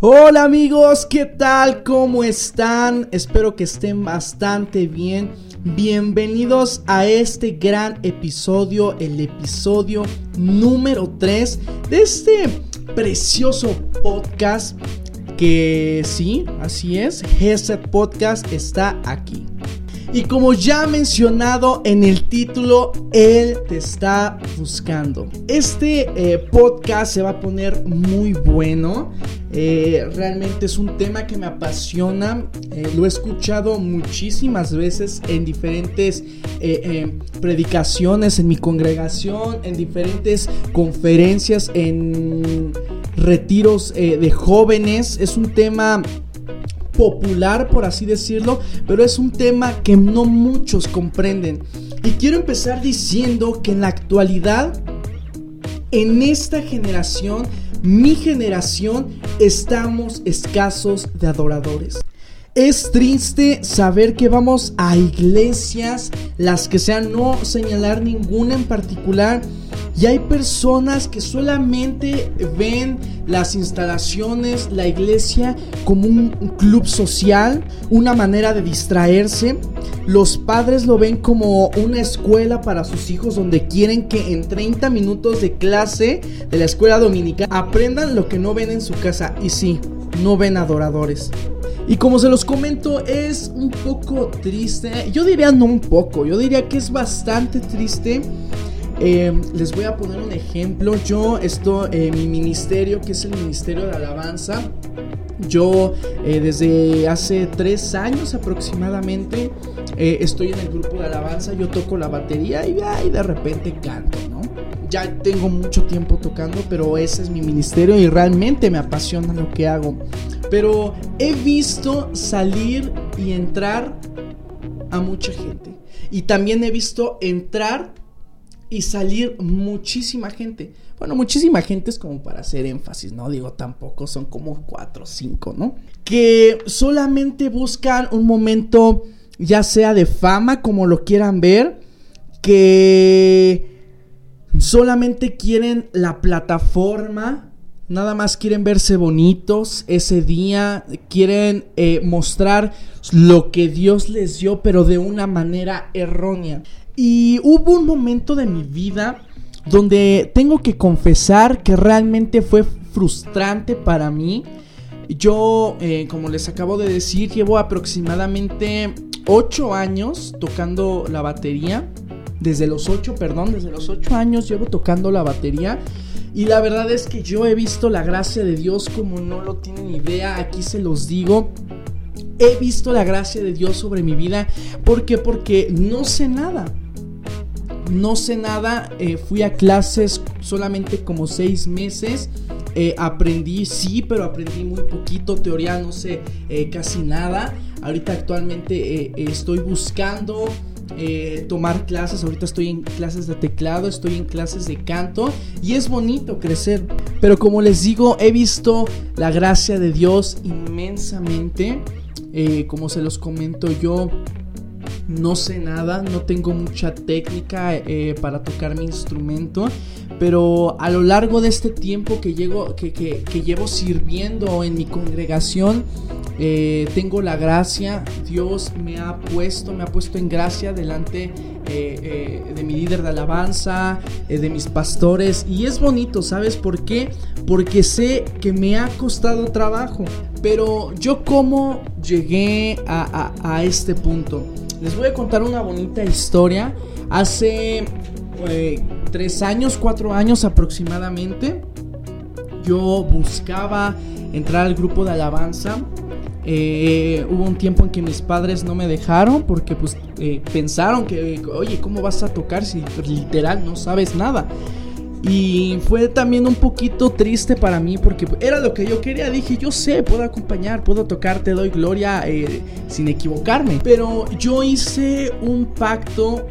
Hola amigos, ¿qué tal? ¿Cómo están? Espero que estén bastante bien. Bienvenidos a este gran episodio, el episodio número 3 de este precioso podcast que sí, así es, ese podcast está aquí. Y como ya mencionado en el título, Él te está buscando. Este eh, podcast se va a poner muy bueno. Eh, realmente es un tema que me apasiona. Eh, lo he escuchado muchísimas veces en diferentes predicaciones en mi congregación, en diferentes conferencias, en retiros de jóvenes. Es un tema popular, por así decirlo, pero es un tema que no muchos comprenden. Y quiero empezar diciendo que en la actualidad, en esta generación, mi generación, estamos escasos de adoradores. Es triste saber que vamos a iglesias, las que sean, no señalar ninguna en particular, y hay personas que solamente ven las instalaciones, la iglesia como un club social, una manera de distraerse. Los padres lo ven como una escuela para sus hijos donde quieren que en 30 minutos de clase de la escuela dominical aprendan lo que no ven en su casa. Y sí, no ven adoradores. Y como se los comento, es un poco triste. Yo diría no un poco, yo diría que es bastante triste eh, les voy a poner un ejemplo. Yo, esto, eh, mi ministerio, que es el Ministerio de Alabanza, yo eh, desde hace tres años aproximadamente estoy en el grupo de alabanza. Yo toco la batería y, y de repente canto, ¿no? Ya tengo mucho tiempo tocando, pero ese es mi ministerio y realmente me apasiona lo que hago. Pero he visto salir y entrar a mucha gente. Y también he visto entrar y salir muchísima gente. Bueno, muchísima gente es como para hacer énfasis, ¿no? Digo, tampoco son como cuatro o cinco, ¿no? Que solamente buscan un momento, ya sea de fama, como lo quieran ver, que solamente quieren la plataforma. Nada más quieren verse bonitos ese día, quieren eh, mostrar lo que Dios les dio, pero de una manera errónea. Y hubo un momento de mi vida donde tengo que confesar que realmente fue frustrante para mí. Yo, eh, como les acabo de decir, llevo aproximadamente 8 años tocando la batería. Desde los 8, perdón, desde los 8 años llevo tocando la batería. Y la verdad es que yo he visto la gracia de Dios como no lo tienen idea. Aquí se los digo. He visto la gracia de Dios sobre mi vida. ¿Por qué? Porque no sé nada no sé nada, eh, fui a clases solamente como seis meses. Eh, aprendí, sí, pero aprendí muy poquito, teoría no sé eh, casi nada. Ahorita actualmente estoy buscando tomar clases, ahorita estoy en clases de teclado, estoy en clases de canto y es bonito crecer. Pero como les digo, he visto la gracia de Dios inmensamente. como se los comento yo, no sé nada, no tengo mucha técnica eh, para tocar mi instrumento, pero a lo largo de este tiempo que, que, llevo sirviendo en mi congregación, eh, tengo la gracia, Dios me ha puesto, me ha puesto en gracia delante eh, de mi líder de alabanza, de mis pastores, y es bonito, ¿sabes por qué? Porque sé que me ha costado trabajo, pero yo cómo llegué a este punto. Les voy a contar una bonita historia. Hace eh, tres años, cuatro años aproximadamente, yo buscaba entrar al grupo de alabanza. Eh, hubo un tiempo en que mis padres no me dejaron porque pues eh, pensaron que, oye, ¿cómo vas a tocar si literal no sabes nada? Y fue también un poquito triste para mí porque era lo que yo quería. Dije, yo sé, puedo acompañar, puedo tocar, te doy gloria eh, sin equivocarme. Pero yo hice un pacto,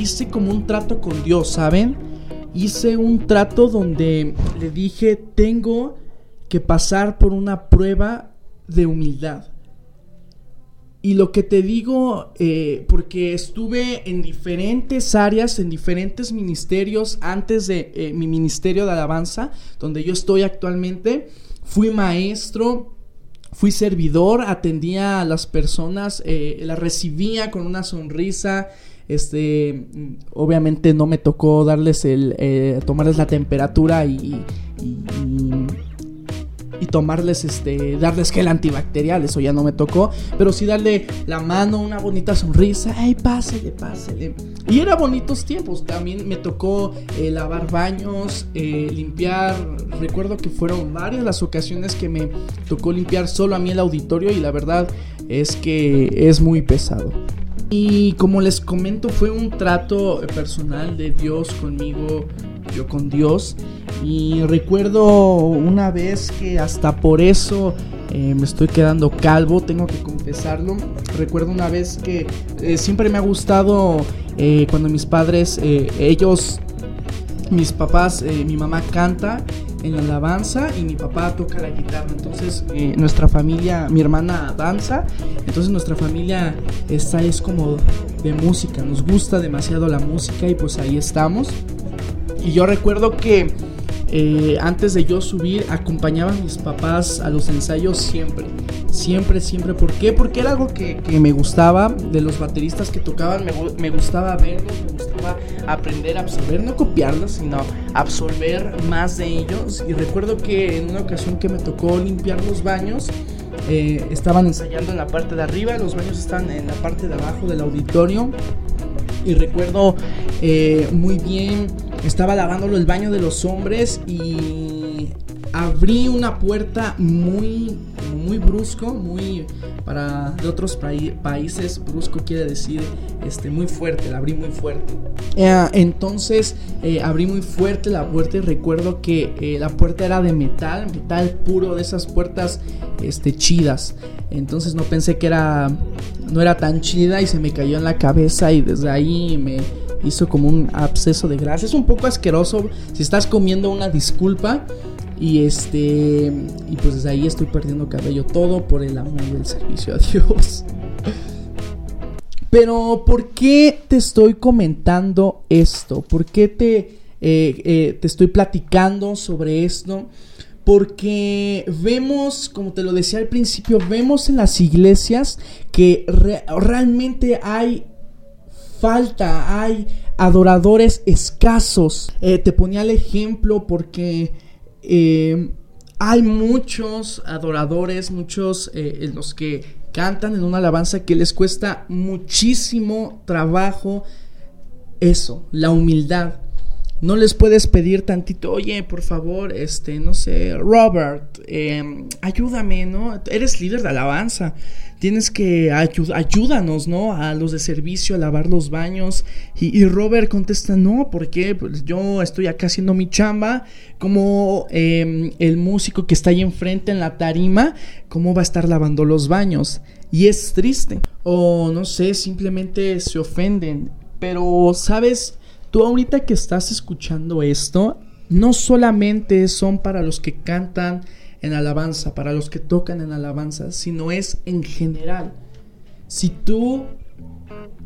hice como un trato con Dios, ¿saben? Hice un trato donde le dije, tengo que pasar por una prueba de humildad. Y lo que te digo, eh, porque estuve en diferentes áreas, en diferentes ministerios antes de eh, mi ministerio de alabanza, donde yo estoy actualmente, fui maestro, fui servidor, atendía a las personas, eh, las recibía con una sonrisa. Este, obviamente no me tocó darles el, eh, tomarles la temperatura y y tomarles, este, darles gel antibacterial, eso ya no me tocó, pero sí darle la mano, una bonita sonrisa, ay, pásele, pásele. Y era bonitos tiempos, también me tocó eh, lavar baños, eh, limpiar, recuerdo que fueron varias las ocasiones que me tocó limpiar solo a mí el auditorio y la verdad es que es muy pesado. Y como les comento, fue un trato personal de Dios conmigo, yo con Dios. Y recuerdo una vez que hasta por eso eh, me estoy quedando calvo, tengo que confesarlo. Recuerdo una vez que eh, siempre me ha gustado eh, cuando mis padres, ellos, mis papás, mi mamá canta en la alabanza y mi papá toca la guitarra. Entonces nuestra familia, mi hermana danza, entonces nuestra familia esta es como de música, nos gusta demasiado la música y pues ahí estamos. Y yo recuerdo que eh, antes de yo subir, acompañaba a mis papás a los ensayos siempre. Siempre, siempre. ¿Por qué? Porque era algo que, me gustaba de los bateristas que tocaban. Me, gustaba verlos, me gustaba aprender a absorber, no copiarlos, sino absorber más de ellos. Y recuerdo que en una ocasión que me tocó limpiar los baños, eh, estaban ensayando en la parte de arriba, los baños están en la parte de abajo del auditorio. Y recuerdo eh, muy bien estaba lavándolo el baño de los hombres y abrí una puerta muy muy brusco, muy para de otros países brusco quiere decir este muy fuerte, la abrí muy fuerte. Eh, entonces eh, abrí muy fuerte la puerta y recuerdo que eh, la puerta era de metal, metal puro de esas puertas este chidas. Entonces no pensé que era no era tan chida y se me cayó en la cabeza y desde ahí me hizo como un absceso de grasa. Es un poco asqueroso. Si estás comiendo una disculpa. Y este. Y pues desde ahí estoy perdiendo cabello. Todo por el amor del servicio a Dios. Pero, ¿por qué te estoy comentando esto? ¿Por qué te, eh, eh, te estoy platicando sobre esto? Porque vemos, como te lo decía al principio, vemos en las iglesias que realmente hay falta, hay adoradores escasos. Eh, te ponía el ejemplo porque eh, hay muchos adoradores, muchos eh, los que cantan en una alabanza que les cuesta muchísimo trabajo eso, la humildad. No les puedes pedir tantito, oye, por favor, este, no sé, Robert, em, ayúdame, ¿no? Eres líder de alabanza tienes que ayúdanos, ¿no? A los de servicio, a lavar los baños. Y, Robert contesta, no, porque pues yo estoy acá haciendo mi chamba, como em, el músico que está ahí enfrente en la tarima, ¿cómo va a estar lavando los baños? Y es triste. O no sé, simplemente se ofenden. Pero, ¿sabes? Tú ahorita que estás escuchando esto, no solamente son para los que cantan, en alabanza, para los que tocan en alabanza, sino es en general. Si tú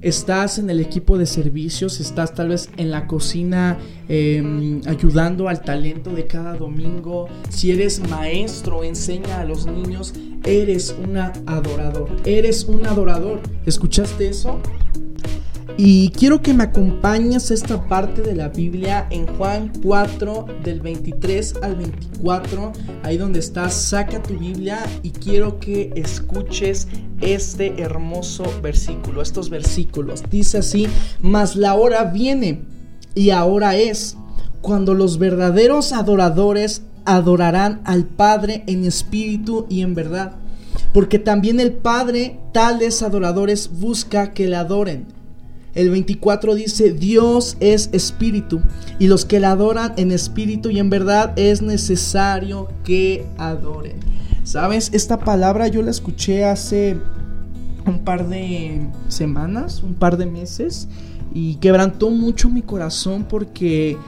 estás en el equipo de servicios, estás tal vez en la cocina em, ayudando al talento de cada domingo, si eres maestro, enseña a los niños, eres un adorador, eres un adorador. ¿Escuchaste eso? Y quiero que me acompañes esta parte de la Biblia en Juan 4 del 23 al 24, ahí donde estás, saca tu Biblia y quiero que escuches este hermoso versículo, estos versículos. Dice así, mas la hora viene y ahora es cuando los verdaderos adoradores adorarán al Padre en espíritu y en verdad. Porque también el Padre tales adoradores busca que le adoren. El 24 dice, Dios es espíritu y los que la adoran en espíritu y en verdad es necesario que adoren. ¿Sabes? Esta palabra yo la escuché hace un par de semanas, un par de meses y quebrantó mucho mi corazón porque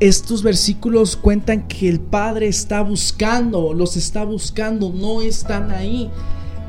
estos versículos cuentan que el Padre está buscando, los está buscando, no están ahí.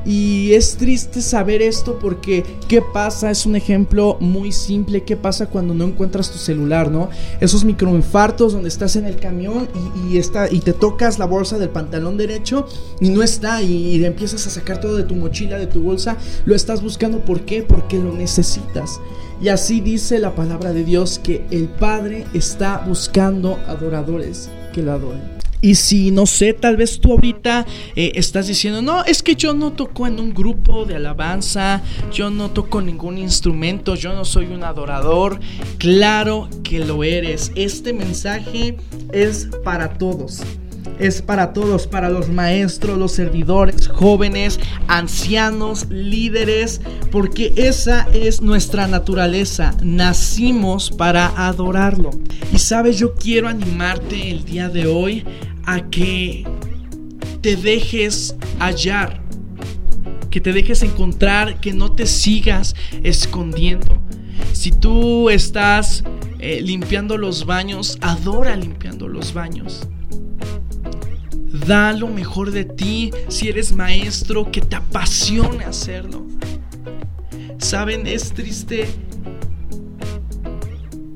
Y es triste saber esto porque ¿qué pasa? Es un ejemplo muy simple. ¿Qué pasa cuando no encuentras tu celular, no? Esos microinfartos donde estás en el camión y, está, y te tocas la bolsa del pantalón derecho y no está y, empiezas a sacar todo de tu mochila, de tu bolsa. Lo estás buscando. ¿Por qué? Porque lo necesitas. Y así dice la palabra de Dios que el Padre está buscando adoradores que lo adoren. Y si, no sé, tal vez tú ahorita eh, estás diciendo, no, es que yo no toco en un grupo de alabanza, yo no toco ningún instrumento, yo no soy un adorador. Claro que lo eres. Este mensaje es para todos. Es para todos, para los maestros, los servidores, jóvenes, ancianos, líderes, porque esa es nuestra naturaleza. Nacimos para adorarlo. Y sabes, yo quiero animarte el día de hoy a que te dejes hallar, que te dejes encontrar, que no te sigas escondiendo. Si tú estás eh, limpiando los baños, adora limpiando los baños. Da lo mejor de ti si eres maestro, que te apasione hacerlo. Saben, es triste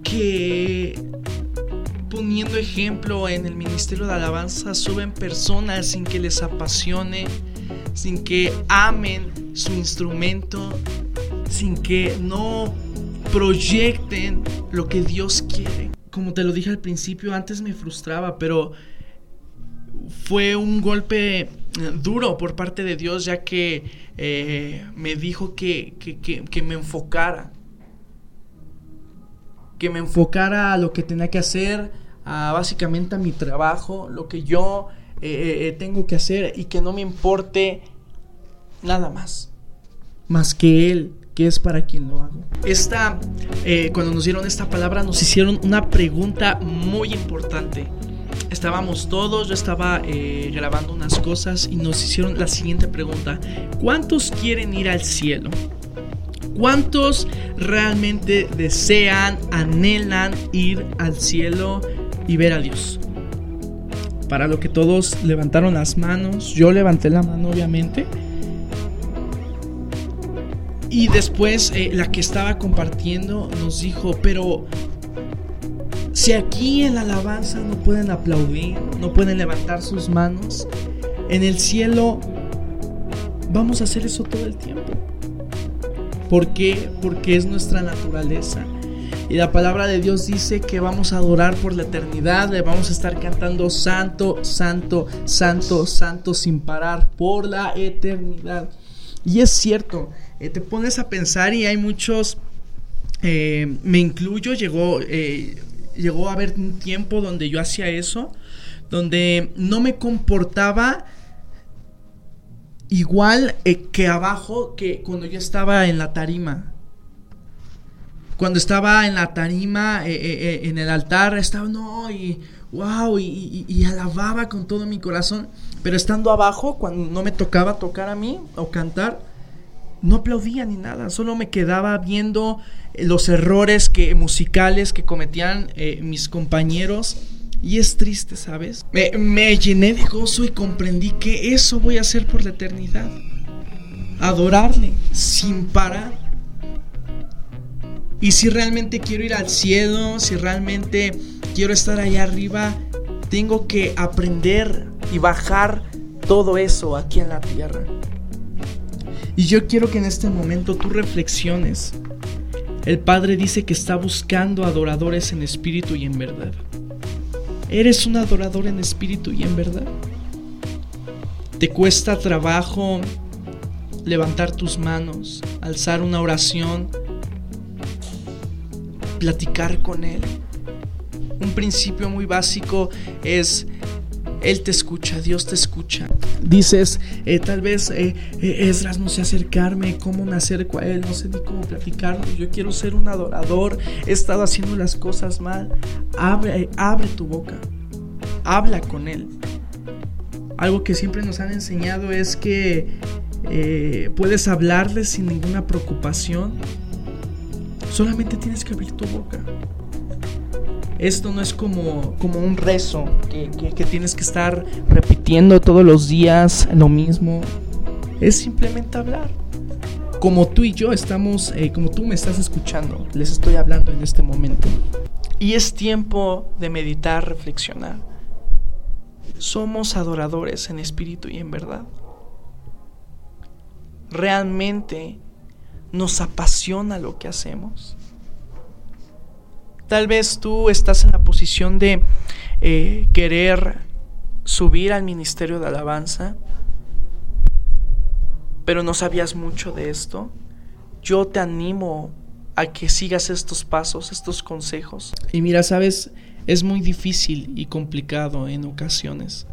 que poniendo ejemplo en el ministerio de alabanza, suben personas sin que les apasione, sin que amen su instrumento, sin que no proyecten lo que Dios quiere. Como te lo dije al principio, antes me frustraba, pero fue un golpe eh, duro por parte de Dios, ya que eh, me dijo que, que me enfocara, que me enfocara a lo que tenía que hacer, básicamente a mi trabajo, lo que yo eh, tengo que hacer y que no me importe nada más, más que Él, que es para quien lo hago. Esta, cuando nos dieron esta palabra, nos hicieron una pregunta muy importante. Estábamos todos, yo estaba grabando unas cosas y nos hicieron la siguiente pregunta. ¿Cuántos quieren ir al cielo? ¿Cuántos realmente desean, anhelan ir al cielo? y ver a Dios. Para lo que todos levantaron las manos, yo levanté la mano obviamente. Y después eh, la que estaba compartiendo nos dijo, pero si aquí en la alabanza no pueden aplaudir, no pueden levantar sus manos, en el cielo vamos a hacer eso todo el tiempo. ¿Por qué? Porque es nuestra naturaleza. Y la palabra de Dios dice que vamos a adorar por la eternidad, le vamos a estar cantando santo, santo, santo, santo sin parar por la eternidad. Y es cierto, eh, te pones a pensar y hay muchos, eh, me incluyo, llegó, eh, llegó a haber un tiempo donde yo hacía eso, donde no me comportaba igual que abajo que cuando yo estaba en la tarima cuando estaba en la tarima, eh, eh, eh, en el altar, estaba, no, y wow, y, alababa con todo mi corazón. Pero estando abajo, cuando no me tocaba tocar a mí o cantar, no aplaudía ni nada, solo me quedaba viendo los errores que, musicales que cometían mis compañeros. Y es triste, ¿sabes? Me, me llené de gozo y comprendí que eso voy a hacer por la eternidad. Adorarle sin parar y si realmente quiero ir al cielo, si realmente quiero estar allá arriba, tengo que aprender y bajar todo eso aquí en la tierra. Y yo quiero que en este momento tú reflexiones. El Padre dice que está buscando adoradores en espíritu y en verdad. ¿Eres un adorador en espíritu y en verdad? ¿Te cuesta trabajo levantar tus manos, alzar una oración? platicar con Él. Un principio muy básico es, Él te escucha, Dios te escucha. Dices, eh, tal vez eh, eh, Esdras no sé acercarme, cómo me acerco a Él, no sé ni cómo platicarlo. Yo quiero ser un adorador, he estado haciendo las cosas mal. Abre, abre tu boca, habla con Él. Algo que siempre nos han enseñado es que puedes hablarle sin ninguna preocupación Solamente tienes que abrir tu boca. Esto no es como, como un rezo que, tienes que estar repitiendo todos los días lo mismo. es simplemente hablar. Como tú y yo estamos, eh, como tú me estás escuchando, les estoy hablando en este momento. Y es tiempo de meditar, reflexionar. Somos adoradores en espíritu y en verdad. Realmente nos apasiona lo que hacemos. Tal vez tú estás en la posición de eh, querer subir al ministerio de alabanza, pero no sabías mucho de esto. Yo te animo a que sigas estos pasos, estos consejos. Y mira, sabes, es muy difícil y complicado en ocasiones,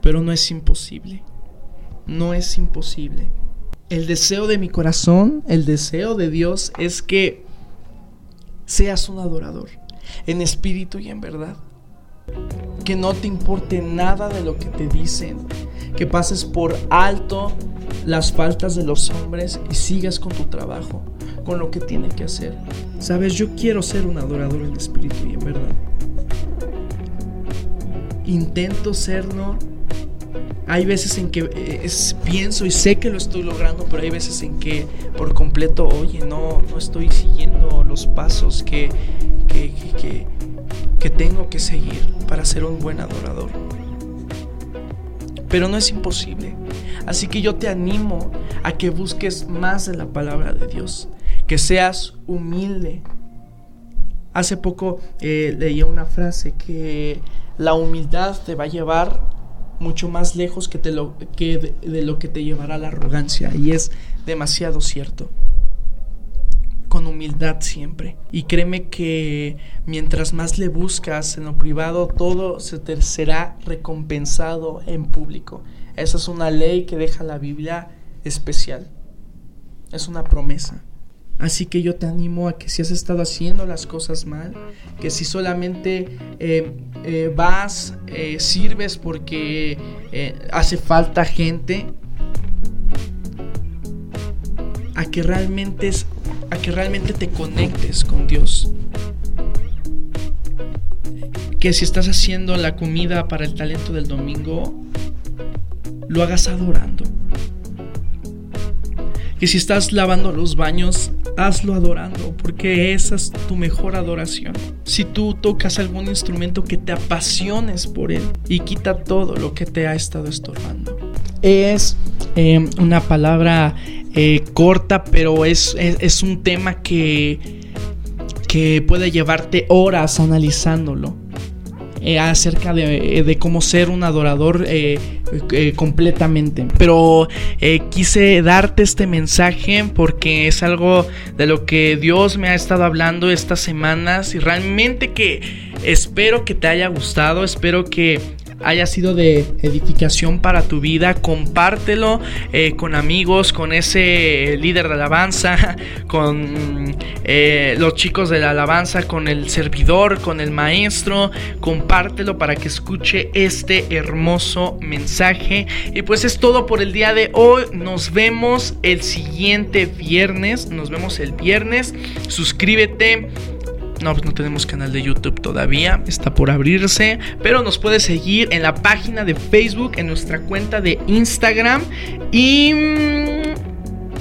pero no es imposible. No es imposible. El deseo de mi corazón, el deseo de Dios es que seas un adorador, en espíritu y en verdad. Que no te importe nada de lo que te dicen, que pases por alto las faltas de los hombres y sigas con tu trabajo, con lo que tiene que hacer. Sabes, yo quiero ser un adorador en espíritu y en verdad. Intento serlo. Hay veces en que eh, pienso y sé que lo estoy logrando, pero hay veces en que por completo, oye, no, no estoy siguiendo los pasos que, que, que, tengo que seguir para ser un buen adorador. Pero no es imposible. Así que yo te animo a que busques más de la palabra de Dios, que seas humilde. Hace poco eh, leía una frase que la humildad te va a llevar mucho más lejos que, te lo, que de lo que te llevará la arrogancia y es demasiado cierto con humildad siempre. Y créeme que mientras más le buscas en lo privado, todo se te será recompensado en público. Esa es una ley que deja la Biblia especial. Es una promesa. Así que yo te animo a que si has estado haciendo las cosas mal, que si solamente eh, eh, vas, eh, sirves porque hace falta gente, a que realmente a que realmente te conectes con Dios. Que si estás haciendo la comida para el talento del domingo, lo hagas adorando. Que si estás lavando los baños, hazlo adorando, porque esa es tu mejor adoración. Si tú tocas algún instrumento, que te apasiones por él y quita todo lo que te ha estado estorbando. Es eh, una palabra eh, corta, pero es, es, un tema que, que puede llevarte horas analizándolo. Eh, acerca de, de, cómo ser un adorador eh, completamente. Pero quise darte este mensaje porque es algo de lo que Dios me ha estado hablando estas semanas y realmente que espero que te haya gustado, espero que haya sido de edificación para tu vida, compártelo eh, con amigos, con ese líder de alabanza, con eh, los chicos de la alabanza, con el servidor, con el maestro, compártelo para que escuche este hermoso mensaje. Y pues es todo por el día de hoy, nos vemos el siguiente viernes, nos vemos el viernes, suscríbete no, pues no tenemos canal de YouTube todavía, está por abrirse, pero nos puedes seguir en la página de Facebook, en nuestra cuenta de Instagram y mm,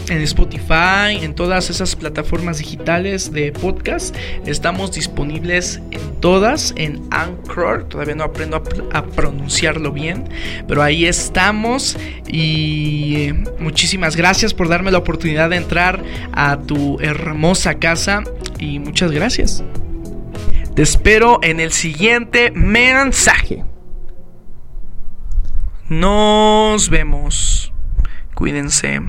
en Spotify, en todas esas plataformas digitales de podcast. Estamos disponibles en todas, en Anchor. Todavía no aprendo a, pronunciarlo bien, pero ahí estamos. Y muchísimas gracias por darme la oportunidad de entrar a tu hermosa casa y muchas gracias. Te espero en el siguiente mensaje. Nos vemos. Cuídense.